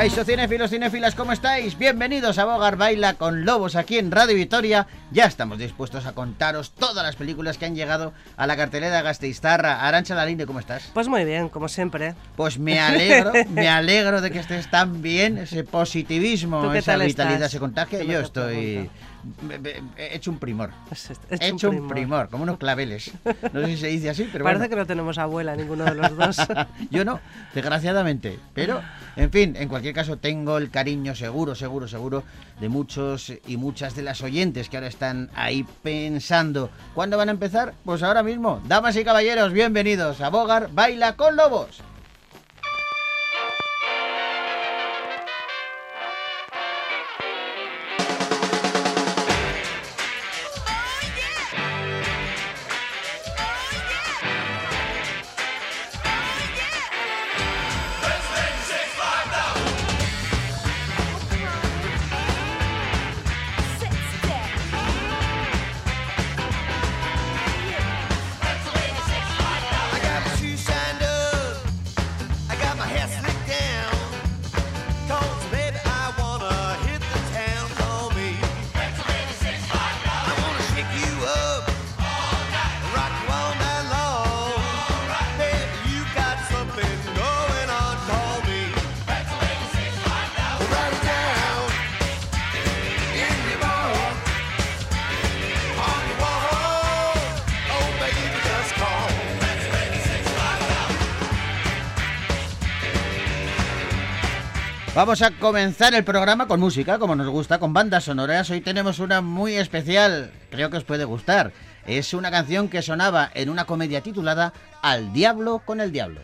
Caixo cinéfilos, cinéfilas, ¿cómo estáis? Bienvenidos a Bogar Baila con Lobos aquí en Radio Vitoria. Ya estamos dispuestos a contaros todas las películas que han llegado a la cartelera de Gasteiztarra. Arancha Lalinde, ¿cómo estás? Pues muy bien, como siempre. Pues me alegro, me alegro de que estés tan bien, ese positivismo, esa vitalidad se contagia. Yo estoy He hecho un primor. He hecho, un, primor. como unos claveles. No sé si se dice así, pero Parece que no tenemos abuela ninguno de los dos. Yo no, desgraciadamente. Pero, en fin, en cualquier caso, tengo el cariño seguro, seguro, seguro de muchos y muchas de las oyentes que ahora están ahí pensando. ¿Cuándo van a empezar? Pues ahora mismo. Damas y caballeros, bienvenidos a Bogar Baila con Lobos. Vamos a comenzar el programa con música, como nos gusta, con bandas sonoras. Hoy tenemos una muy especial, creo que os puede gustar. Es una canción que sonaba en una comedia titulada Al diablo con el diablo.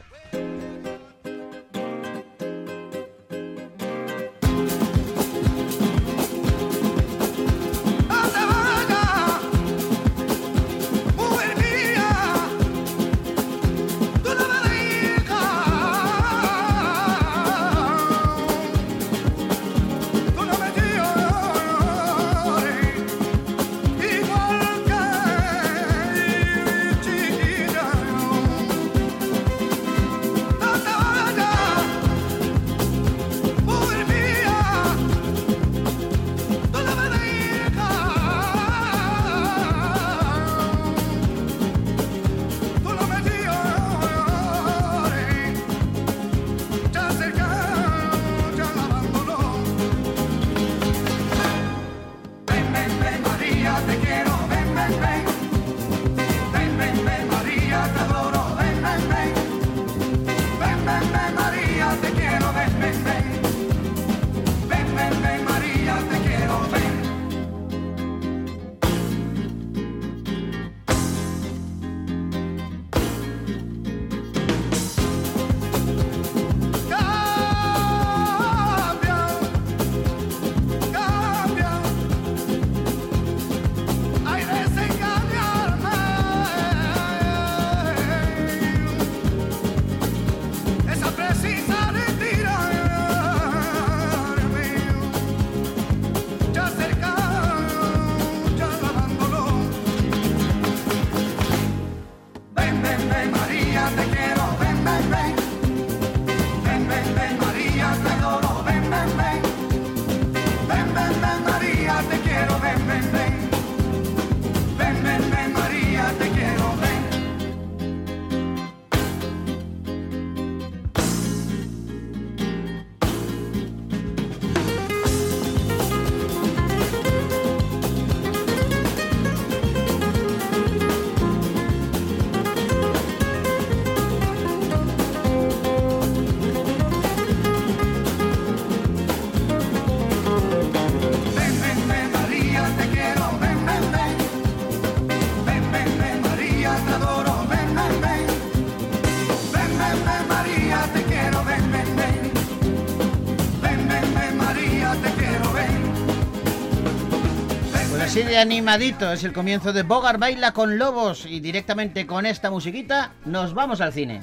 Así de animadito es el comienzo de Bogar Baila con Lobos y directamente con esta musiquita nos vamos al cine.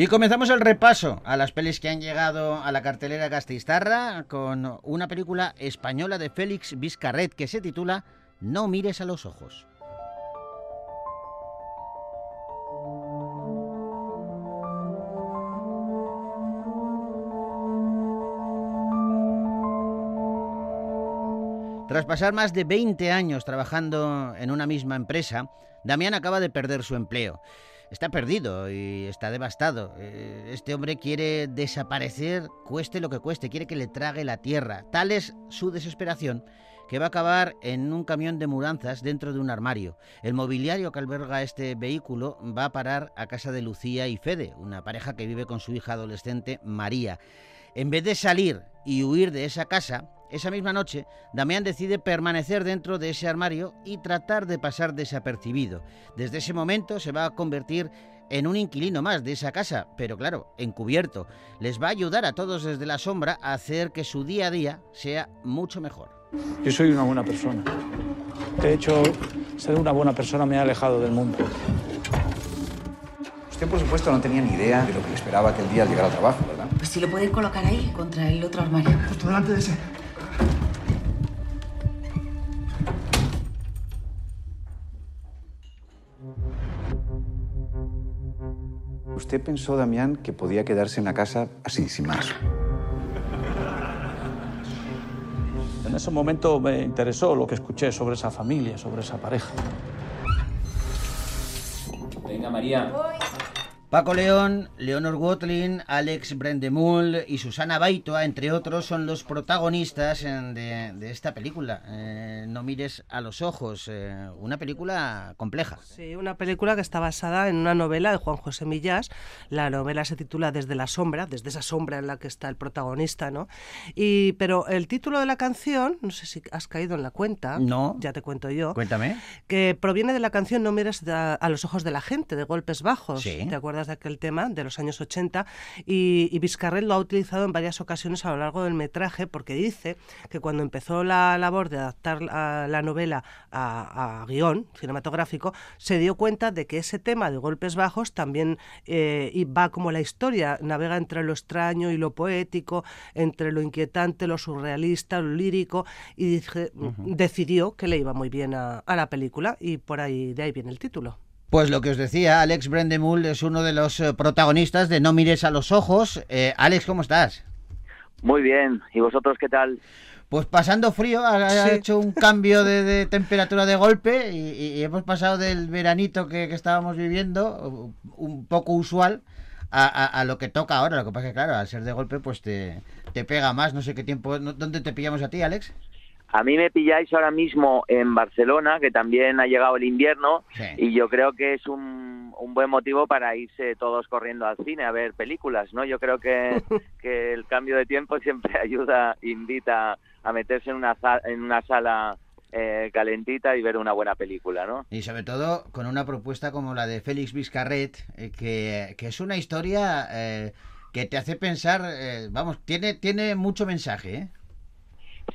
Y comenzamos el repaso a las pelis que han llegado a la cartelera Gasteiztarra con una película española de Félix Vizcarret que se titula No mires a los ojos. Tras pasar más de 20 años trabajando en una misma empresa, Damián acaba de perder su empleo. Está perdido y está devastado. Eh, este hombre quiere desaparecer, cueste lo que cueste, quiere que le trague la tierra. Tal es su desesperación que va a acabar en un camión de mudanzas dentro de un armario. El mobiliario que alberga este vehículo va a parar a casa de Lucía y Fede, una pareja que vive con su hija adolescente María. En vez de salir y huir de esa casa, esa misma noche, Damián decide permanecer dentro de ese armario y tratar de pasar desapercibido. Desde ese momento se va a convertir en un inquilino más de esa casa, pero claro, encubierto. Les va a ayudar a todos desde la sombra a hacer que su día a día sea mucho mejor. Yo soy una buena persona. De hecho, ser una buena persona me ha alejado del mundo. Usted, por supuesto, no tenía ni idea de lo que le esperaba aquel día al llegar al trabajo, ¿verdad? Pues si lo pueden colocar ahí, contra el otro armario. Justo delante de ese. Usted pensó, Damián, que podía quedarse en la casa así, sin más. En ese momento me interesó lo que escuché sobre esa familia, sobre esa pareja. Venga, María. Paco León, Leonor Gotlin, Alex Brendemul y Susana Baitoa, entre otros, son los protagonistas de, esta película. Eh, no mires a los ojos, eh, una película compleja. Sí, una película que está basada en una novela de Juan José Millás. La novela se titula Desde la sombra, desde esa sombra en la que está el protagonista, ¿no? Y, pero el título de la canción, no sé si has caído en la cuenta. No. Ya te cuento yo. Cuéntame. Que proviene de la canción No mires a, los ojos de la gente, de Golpes Bajos. Sí. ¿Te acuerdas? De aquel tema de los años 80 y, y Vizcarret lo ha utilizado en varias ocasiones a lo largo del metraje porque dice que cuando empezó la labor de adaptar la novela a, guion cinematográfico se dio cuenta de que ese tema de golpes bajos también eh, va como la historia, navega entre lo extraño y lo poético, entre lo inquietante, lo surrealista, lo lírico y decidió que le iba muy bien a, a la película y por ahí de ahí viene el título. Pues lo que os decía, Alex Brendemul es uno de los eh, protagonistas de No mires a los ojos. Eh, Alex, ¿cómo estás? Muy bien, ¿y vosotros qué tal? Pues pasando frío, ha, hecho un cambio de, temperatura de golpe y, hemos pasado del veranito que, estábamos viviendo, un poco usual, a, lo que toca ahora. Lo que pasa es que, claro, al ser de golpe, pues te, te pega más. No sé qué tiempo. ¿Dónde te pillamos a ti, Alex? A mí me pilláis ahora mismo en Barcelona, que también ha llegado el invierno, y yo creo que es un, un, buen motivo para irse todos corriendo al cine a ver películas, ¿no? Yo creo que, que el cambio de tiempo siempre ayuda, invita a meterse en una, en una sala eh, calentita y ver una buena película, ¿no? Y sobre todo con una propuesta como la de Félix Vizcarret, eh, que, que, es una historia eh, que te hace pensar, vamos, tiene, tiene mucho mensaje, ¿eh?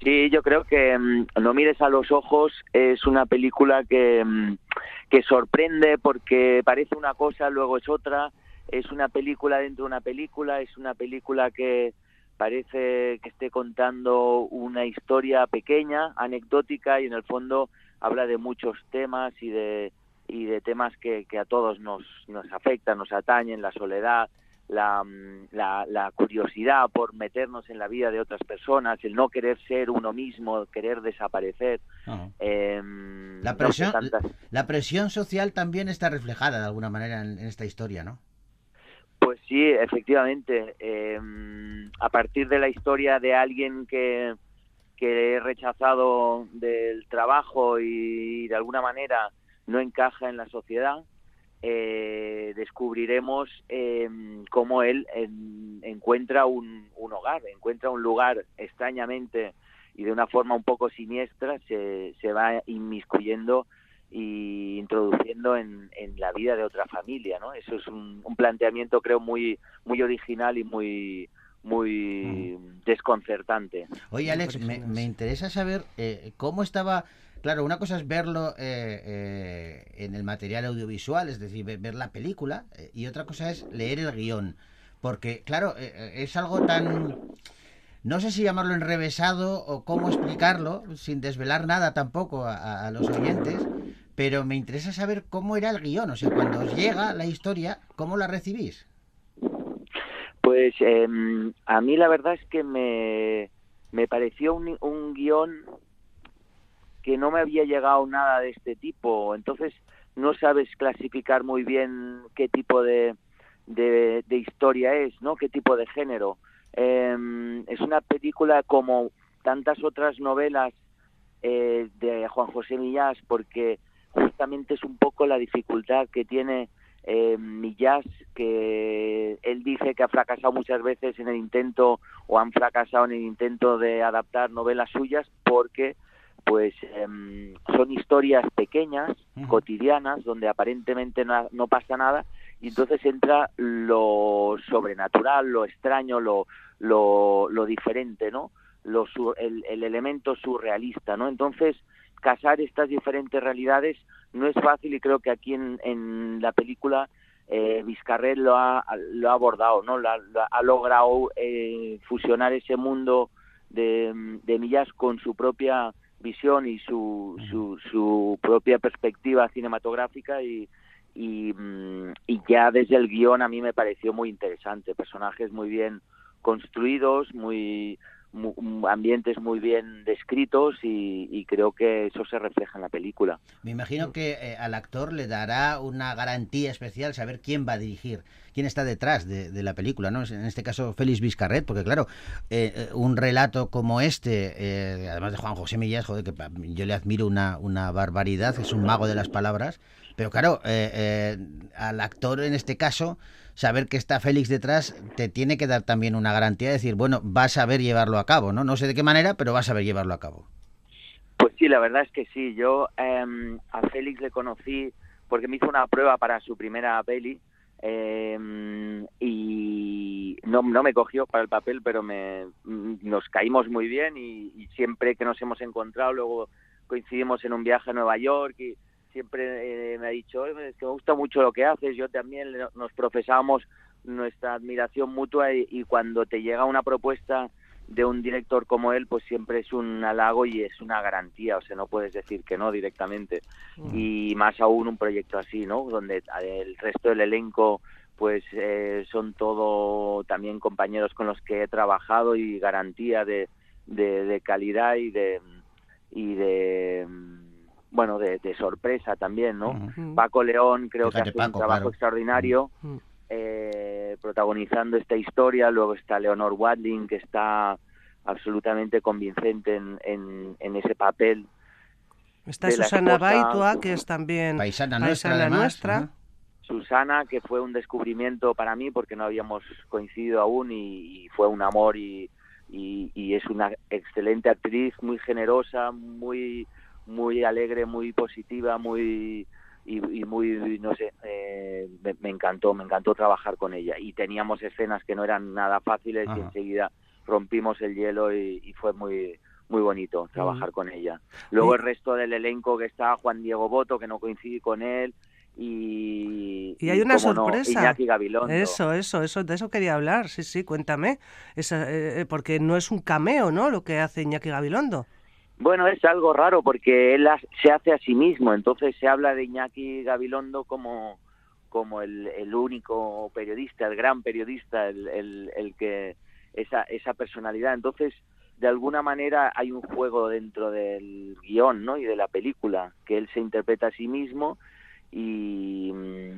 Sí, yo creo que mm, No mires a los ojos es una película que, mm, que sorprende porque parece una cosa, luego es otra. Es una película dentro de una película, es una película que parece que esté contando una historia pequeña, anecdótica y en el fondo habla de muchos temas y de, y de temas que, que a todos nos, nos afectan, nos atañen, la soledad, Mm, la, la, curiosidad por meternos en la vida de otras personas, el no querer ser uno mismo, querer desaparecer. La, presión, la presión social también está reflejada de alguna manera en, esta historia, ¿no? Pues sí, efectivamente. Em, a partir de la historia de alguien que, que he rechazado del trabajo y de alguna manera no encaja en la sociedad, eh, descubriremos eh, cómo él encuentra un, hogar, encuentra un lugar extrañamente y de una forma un poco siniestra se, se va inmiscuyendo y introduciendo en, la vida de otra familia, ¿no? Eso es un, planteamiento creo muy muy original y muy muy desconcertante. Oye Alex, me, interesa saber eh, cómo estaba claro, una cosa es verlo eh, eh, en el material audiovisual, es decir, ver, la película, eh, y otra cosa es leer el guion. Porque, claro, eh, es algo tan... No sé si llamarlo enrevesado o cómo explicarlo, sin desvelar nada tampoco a los oyentes, pero me interesa saber cómo era el guion, o sea, cuando os llega la historia, ¿cómo la recibís? Pues em, a mí la verdad es que me, me pareció un, un guion que no me había llegado nada de este tipo, entonces no sabes clasificar muy bien qué tipo de, de, historia es, ¿no? Qué tipo de género. Em, es una película como tantas otras novelas eh, de Juan José Millás, porque justamente es un poco la dificultad que tiene eh, Millás, que él dice que ha fracasado muchas veces en el intento o han fracasado en el intento de adaptar novelas suyas porque pues em, son historias pequeñas, cotidianas, donde aparentemente no, no pasa nada y entonces entra lo sobrenatural, lo extraño, lo, lo, lo diferente, ¿no? Lo sur- el, el elemento surrealista, ¿no? Entonces, casar estas diferentes realidades no es fácil y creo que aquí en, en la película eh, Vizcarret lo ha, lo ha abordado, ¿no? La- ha logrado eh, fusionar ese mundo de, de Millás con su propia visión y su, su, su propia perspectiva cinematográfica y, y, mm, y ya desde el guion a mí me pareció muy interesante, personajes muy bien construidos, muy, mu- ambientes muy bien descritos y, y creo que eso se refleja en la película. Me imagino que eh, al actor le dará una garantía especial saber quién va a dirigir, quién está detrás de, de la película, ¿no? En este caso, Félix Vizcarret, porque claro, eh, eh, un relato como este, eh, además de Juan José Millás, joder, que yo le admiro una, una barbaridad, es un mago de las palabras, pero claro, eh, eh, al actor en este caso, saber que está Félix detrás, te tiene que dar también una garantía de decir, bueno, vas a saber llevarlo a cabo, ¿no? No sé de qué manera, pero vas a saber llevarlo a cabo. Pues sí, la verdad es que sí. Yo em, a Félix le conocí porque me hizo una prueba para su primera peli em, y no, no me cogió para el papel, pero me, mm, nos caímos muy bien y, y siempre que nos hemos encontrado luego coincidimos en un viaje a Nueva York y siempre eh, me ha dicho, "Oye, es que me gusta mucho lo que haces, yo también le- nos profesamos nuestra admiración mutua y, y cuando te llega una propuesta de un director como él, pues siempre es un halago y es una garantía, o sea, no puedes decir que no directamente. Y más aún un proyecto así, ¿no? Donde el resto del elenco, pues eh, son todo también compañeros con los que he trabajado y garantía de, de, de calidad y de y de bueno de, de sorpresa también, ¿no? Paco León creo Fíjate, que hace Paco, un trabajo claro. extraordinario eh, protagonizando esta historia. Luego está Leonor Watling, que está absolutamente convincente en, en, en ese papel. Está Susana Baitua, que es también Paisana nuestra, además. Susana, que fue un descubrimiento para mí porque no habíamos coincidido aún y, y fue un amor y, y, y es una excelente actriz, muy generosa, muy muy alegre, muy positiva, muy y, y muy no sé, eh, me, me encantó, me encantó trabajar con ella y teníamos escenas que no eran nada fáciles y enseguida rompimos el hielo y, y fue muy muy bonito trabajar con ella. Luego el resto del elenco que está Juan Diego Boto, que no coincidí con él, y, Y hay una no, sorpresa. Iñaki Gabilondo. Eso, eso, eso, de eso quería hablar. Sí, sí, cuéntame. Esa, eh, eh, porque no es un cameo, ¿no? Lo que hace Iñaki Gabilondo. Bueno, es algo raro porque él se hace a sí mismo, entonces se habla de Iñaki Gabilondo como, como el, el único periodista, el gran periodista, el, el, el que esa, esa personalidad. Entonces, de alguna manera hay un juego dentro del guion ¿no? y de la película, que él se interpreta a sí mismo y,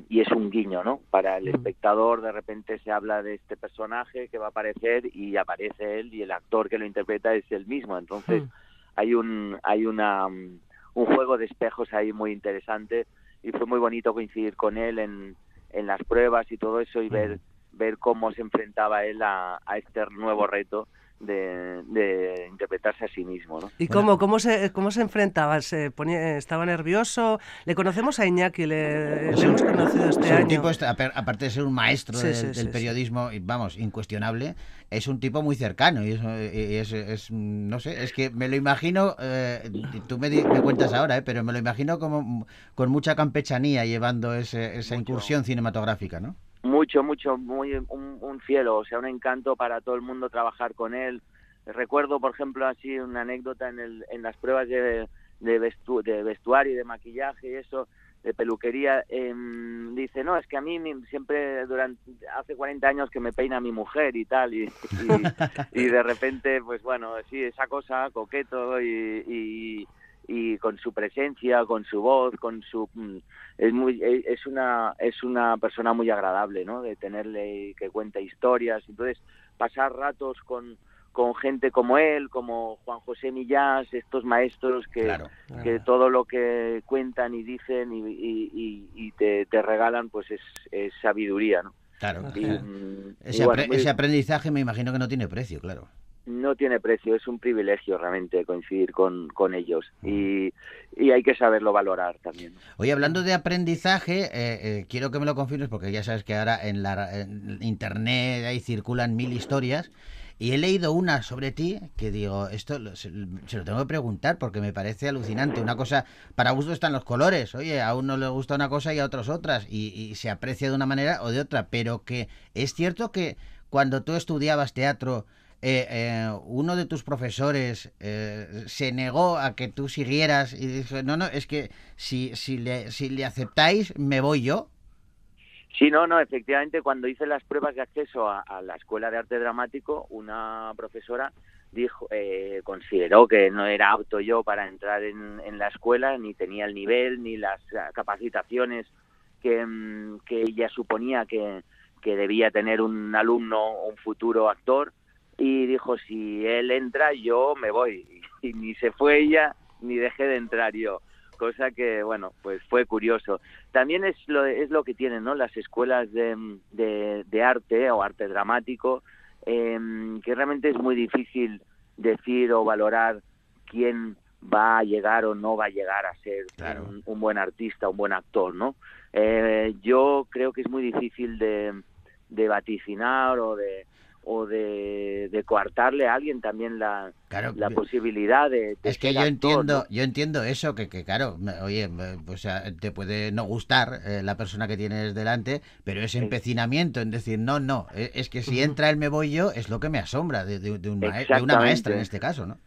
y es un guiño, ¿no? Para el Mm. espectador de repente se habla de este personaje que va a aparecer y aparece él y el actor que lo interpreta es el mismo. Entonces, Mm. Hay un hay una mm, un juego de espejos ahí muy interesante y fue muy bonito coincidir con él en, en las pruebas y todo eso y ver ver cómo se enfrentaba él a, a este nuevo reto de, de interpretarse a sí mismo. ¿no? ¿Y cómo, cómo, se, cómo se enfrentaba? ¿Se ponía, ¿Estaba nervioso? Le conocemos a Iñaki, le, le hemos conocido este Es un año. tipo, este- aparte de ser un maestro Sí, del, sí, del sí, sí. periodismo, vamos, incuestionable, es un tipo muy cercano. Y eso, y es, es- no sé, es que me lo imagino, eh, tú me, di- me cuentas ahora, eh, pero me lo imagino como con mucha campechanía llevando ese- esa Mucho. incursión cinematográfica, ¿no? Mucho, mucho, muy un, un cielo, o sea, un encanto para todo el mundo trabajar con él. Recuerdo, por ejemplo, así una anécdota en, el, en las pruebas de, de, vestu- de vestuario y de maquillaje y eso, de peluquería, em, dice, no, es que a mí siempre, durante hace 40 años que me peina mi mujer y tal, y, y, y de repente, pues bueno, sí, esa cosa, coqueto y, y, y con su presencia, con su voz, con su... mm, es muy es es una es una persona muy agradable no de tenerle y que cuenta historias entonces pasar ratos con con gente como él como Juan José Millás estos maestros que Claro. que todo lo que cuentan y dicen y, y- y- y te, te regalan pues es, es sabiduría no Claro. Mm, y Ese, bueno, apre- muy- ese aprendizaje me imagino que no tiene precio, claro. No tiene precio, es un privilegio realmente coincidir con, con ellos y, y hay que saberlo valorar también. Oye, hablando de aprendizaje, eh, eh, quiero que me lo confirmes porque ya sabes que ahora en la en internet ahí circulan mil historias y he leído una sobre ti que digo, esto se, se lo tengo que preguntar porque me parece alucinante. Una cosa, para gusto están los colores. Oye, a uno le gusta una cosa y a otros otras y, y se aprecia de una manera o de otra, pero que es cierto que cuando tú estudiabas teatro eh, eh, uno de tus profesores eh, se negó a que tú siguieras y dijo, no, no, es que si, si, le, si le aceptáis, me voy yo. Sí, no, no, efectivamente, cuando hice las pruebas de acceso a, la Escuela de Arte Dramático, una profesora dijo, eh, consideró que no era apto yo para entrar en, en la escuela, ni tenía el nivel, ni las eh, capacitaciones que, mm, que ella suponía que, que debía tener un alumno o un futuro actor, y dijo, si él entra, yo me voy. Y ni se fue ella, ni dejé de entrar yo cosa que bueno pues fue curioso también es lo es lo que tienen no las escuelas de, de, de arte o arte dramático eh, que realmente es muy difícil decir o valorar quién va a llegar o no va a llegar a ser Claro. un, un buen artista un buen actor no Eh, yo creo que es muy difícil de, de vaticinar o de o de, de coartarle a alguien también la, Claro, la posibilidad de, de es que yo actor, entiendo, ¿no? yo entiendo eso, que, que claro, oye, pues, o sea, te puede no gustar eh, la persona que tienes delante, pero ese empecinamiento en decir, no, no, eh, es que si entra él me voy yo, es lo que me asombra de, de- un mae- de una maestra en este caso, ¿no?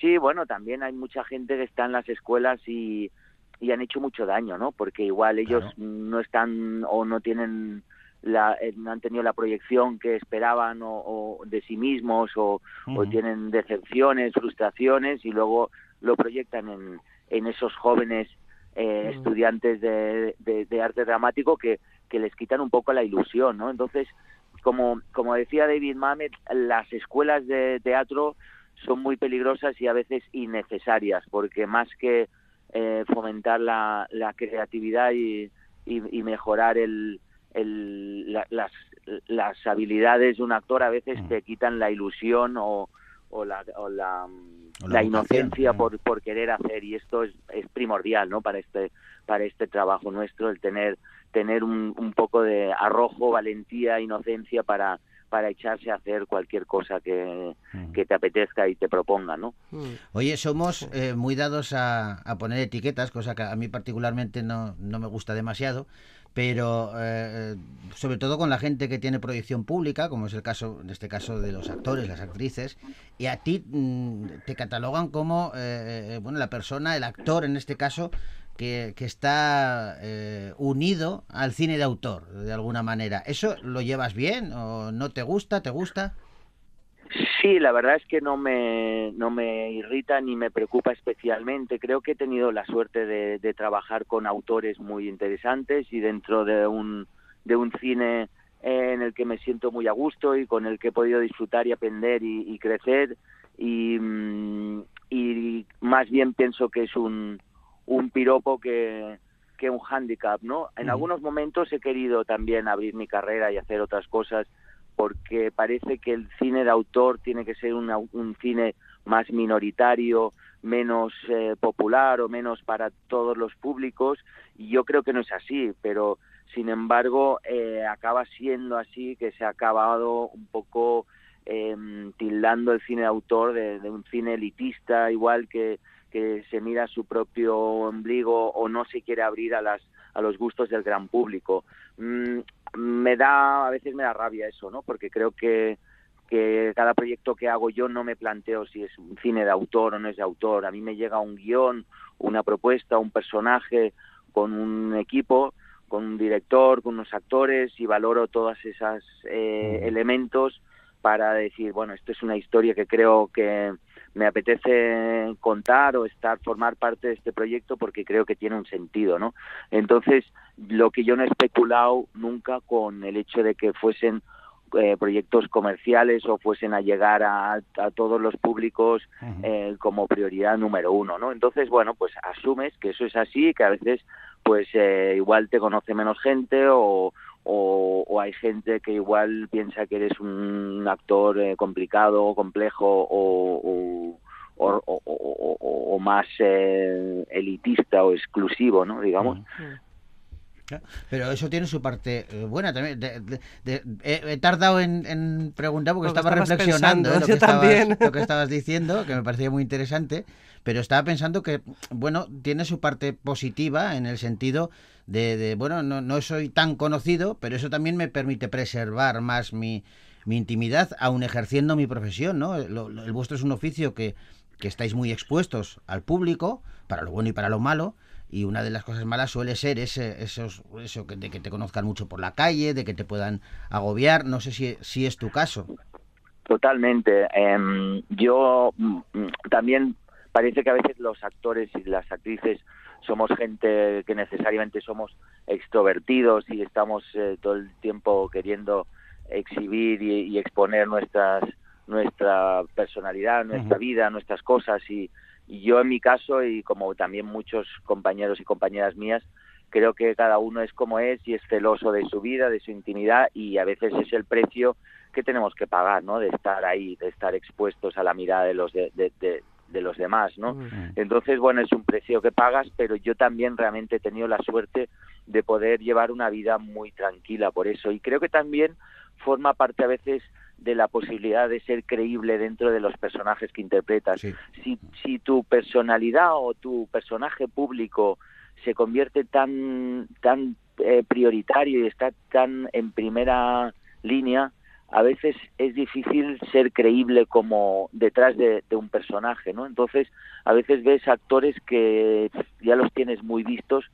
Sí, bueno, también hay mucha gente que está en las escuelas y, y han hecho mucho daño, ¿no? Porque igual ellos Claro. no están o no tienen la, eh, no han tenido la proyección que esperaban o, o de sí mismos o, tienen decepciones, frustraciones y luego lo proyectan en, en esos jóvenes eh, estudiantes de, de- de arte dramático que, que les quitan un poco la ilusión, ¿no? Entonces, como, como decía David Mamet, las escuelas de teatro son muy peligrosas y a veces innecesarias, porque más que eh, fomentar la, la creatividad y, y- y mejorar el, el- la- las, las habilidades de un actor, a veces Mm. te quitan la ilusión o, o la, o la, O la la vocación, inocencia mm. por, por querer hacer y esto es, es primordial ¿no? para este para este trabajo nuestro el tener tener un, un poco de arrojo valentía inocencia para para echarse a hacer cualquier cosa que, Ujú. que te apetezca y te proponga no Mm. Oye, somos eh, muy dados a, a poner etiquetas, cosa que a mí particularmente no, no me gusta demasiado, pero eh, sobre todo con la gente que tiene proyección pública, como es el caso, en este caso, de los actores, las actrices, y a ti mm, te catalogan como, eh, eh, bueno, la persona, el actor en este caso, que, que está eh, unido al cine de autor, de alguna manera. ¿Eso lo llevas bien o no te gusta? ¿Te gusta? Sí, la verdad es que no me, no me irrita ni me preocupa especialmente. Creo que he tenido la suerte de, de trabajar con autores muy interesantes y dentro de un, de un cine eh, en el que me siento muy a gusto y con el que he podido disfrutar y aprender y, y crecer. Y, mm, y más bien pienso que es un, un piropo que, que un hándicap, ¿no? En algunos momentos he querido también abrir mi carrera y hacer otras cosas porque parece que el cine de autor tiene que ser una- un cine más minoritario, menos eh, popular o menos para todos los públicos y yo creo que no es así, pero sin embargo eh, acaba siendo así que se ha acabado un poco em, tildando el cine de autor de, un cine elitista igual que que se mira su propio ombligo o no se quiere abrir a las a los gustos del gran público. Mm, me da a veces me da rabia eso, ¿no? Porque creo que que cada proyecto que hago yo no me planteo si es un cine de autor o no es de autor. A mí me llega un guion, una propuesta, un personaje con un equipo, con un director, con unos actores y valoro todos esos elementos para decir, bueno, esto es una historia que creo que me apetece contar o estar, formar parte de este proyecto porque creo que tiene un sentido, ¿no? Entonces, lo que yo no he especulado nunca con el hecho de que fuesen eh, proyectos comerciales o fuesen a llegar a, a todos los públicos eh, como prioridad número uno, ¿no? Entonces, bueno, pues asumes que eso es así, que a veces, pues eh, igual te conoce menos gente o, o, o hay gente que igual piensa que eres un actor eh, complicado, complejo o, o, o- más eh, elitista o exclusivo, ¿no? Digamos. Pero eso tiene su parte eh, buena también. De- de- de- he, tardado en, en preguntar porque, Porque estaba reflexionando pensando, ¿eh? lo, que estabas, también. lo que estabas diciendo, que me parecía muy interesante. Pero estaba pensando que, bueno, tiene su parte positiva en el sentido de, de, bueno, no, no soy tan conocido, pero eso también me permite preservar más mi, mi intimidad, aun ejerciendo mi profesión, ¿no? Lo- lo- el vuestro es un oficio que, que estáis muy expuestos al público, para lo bueno y para lo malo, y una de las cosas malas suele ser ese, esos, eso que, de que te conozcan mucho por la calle, de que te puedan agobiar, no sé si, si es tu caso. Totalmente. Em, yo mm, mm, también parece que a veces los actores y las actrices somos gente que necesariamente somos extrovertidos y estamos eh, todo el tiempo queriendo exhibir y, y exponer nuestras nuestra personalidad, nuestra vida, nuestras cosas y yo en mi caso y como también muchos compañeros y compañeras mías creo que cada uno es como es y es celoso de su vida, de su intimidad y a veces es el precio que tenemos que pagar, ¿no? De estar ahí, de estar expuestos a la mirada de los de, de- de- de los demás, ¿no? Entonces, bueno, es un precio que pagas, pero yo también realmente he tenido la suerte de poder llevar una vida muy tranquila por eso y creo que también forma parte a veces de la posibilidad de ser creíble dentro de los personajes que interpretas. Sí. Si, si tu personalidad o tu personaje público se convierte tan tan eh, prioritario y está tan en primera línea, a veces es difícil ser creíble como detrás de, de un personaje, ¿no? Entonces, a veces ves actores que ya los tienes muy vistos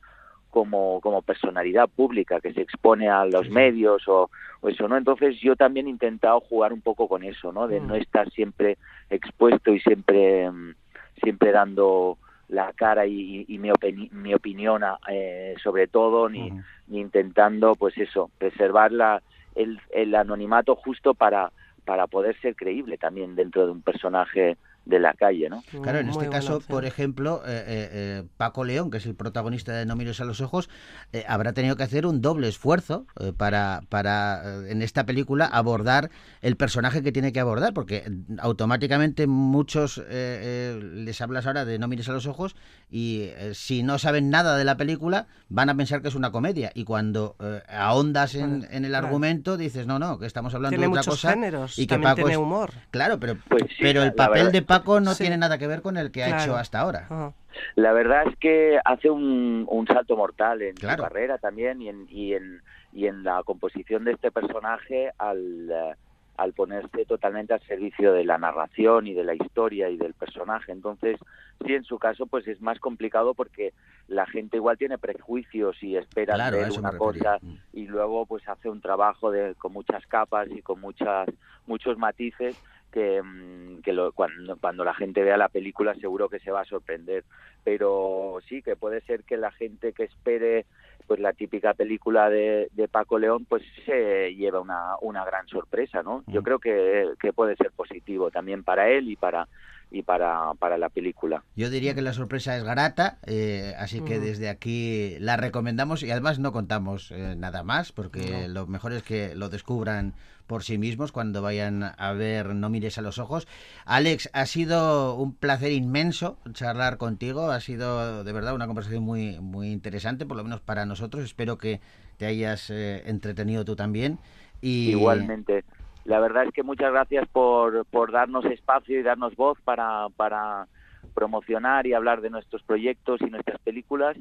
como, como personalidad pública, que se expone a los medios o, o eso, ¿no? Entonces yo también he intentado jugar un poco con eso, ¿no? De no estar siempre expuesto y siempre, mm, siempre dando la cara y, y mi, opini- mi opinión eh, sobre todo, ni, ni intentando, pues eso, preservar la, el, el anonimato justo para, para poder ser creíble también dentro de un personaje de la calle, ¿no? Claro, en Muy este caso, opción. por ejemplo, eh, eh, eh, Paco León, que es el protagonista de No mires a los ojos, eh, habrá tenido que hacer un doble esfuerzo eh, para, para eh, en esta película abordar el personaje que tiene que abordar, porque automáticamente muchos eh, eh, les hablas ahora de No mires a los ojos y eh, si no saben nada de la película van a pensar que es una comedia y cuando eh, ahondas en, en el claro. argumento dices no, no, que estamos hablando Tiene de otra muchos cosa géneros, y que Paco tiene es- humor. Claro, pero, Pues sí, pero el papel verdad- de Paco no Sí. tiene nada que ver con el que ha hecho hasta ahora. Ajá. La verdad es que hace un, un salto mortal en Claro. su carrera también y en, y, en, y en la composición de este personaje al, eh, al ponerse totalmente al servicio de la narración y de la historia y del personaje. Entonces, sí, en su caso, pues es más complicado porque la gente igual tiene prejuicios y espera Claro, a ver una cosa y luego pues hace un trabajo de, con muchas capas y con muchas muchos matices que, mm, que lo- cuando, cuando la gente vea la película seguro que se va a sorprender pero sí que puede ser que la gente que espere pues la típica película de, de Paco León pues se lleva una, una gran sorpresa no yo Mm. creo que, que puede ser positivo también para él y para y para, para la película. Yo diría que la sorpresa es garata, eh, así que desde aquí la recomendamos y además no contamos eh, nada más, porque lo mejor es que lo descubran por sí mismos cuando vayan a ver No mires a los ojos. Alex, ha sido un placer inmenso charlar contigo, ha sido de verdad una conversación muy, muy interesante, por lo menos para nosotros. Espero que te hayas eh, entretenido tú también. Y... Igualmente la verdad es que muchas gracias por, por darnos espacio y darnos voz para, para promocionar y hablar de nuestros proyectos y nuestras películas.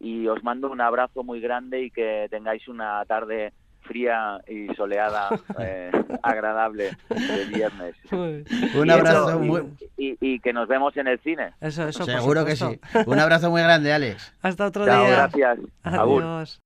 Y os mando un abrazo muy grande y que tengáis una tarde fría y soleada, eh, agradable de viernes. Un abrazo muy... Y, y, que nos vemos en el cine. Eso, eso, Seguro que sí. Un abrazo muy grande, Alex. Hasta otro Chao, día. gracias. Adiós.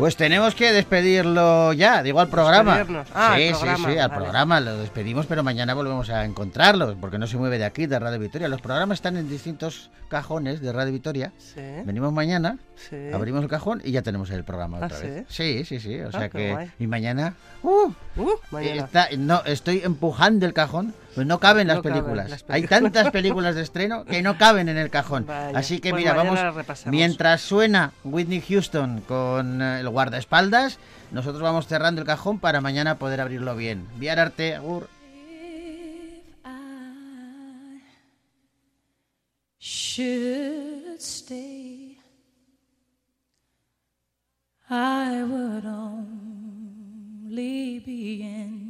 Pues tenemos que despedirlo ya, digo al programa. Ah, sí, al programa, sí, sí, al vale. programa lo despedimos, pero mañana volvemos a encontrarlos, porque no se mueve de aquí, de Radio Victoria. Los programas están en distintos cajones de Radio Victoria. Sí, Venimos mañana, sí. abrimos el cajón y ya tenemos el programa ¿Ah, otra vez. Sí, sí, sí. O Ah, sea que. guay. Y mañana. ¡Uh! Uh, mañana. Está- no, estoy empujando el cajón, pues no caben las No caben películas. las Hay tantas películas de estreno que no caben en el cajón. Vaya, Así que pues mira, vamos. Mientras suena Whitney Houston con eh, el guardaespaldas, nosotros vamos cerrando el cajón para mañana poder abrirlo bien. Viar arte, agur. should stay, I would only be in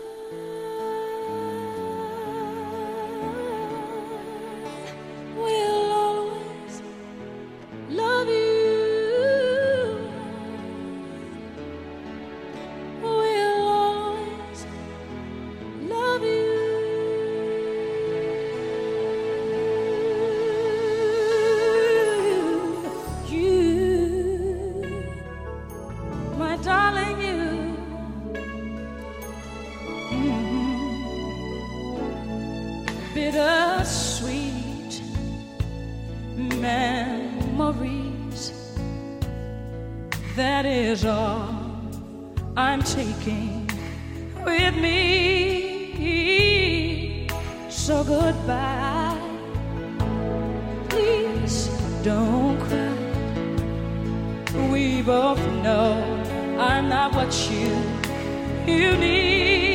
We both know I'm not what you you need.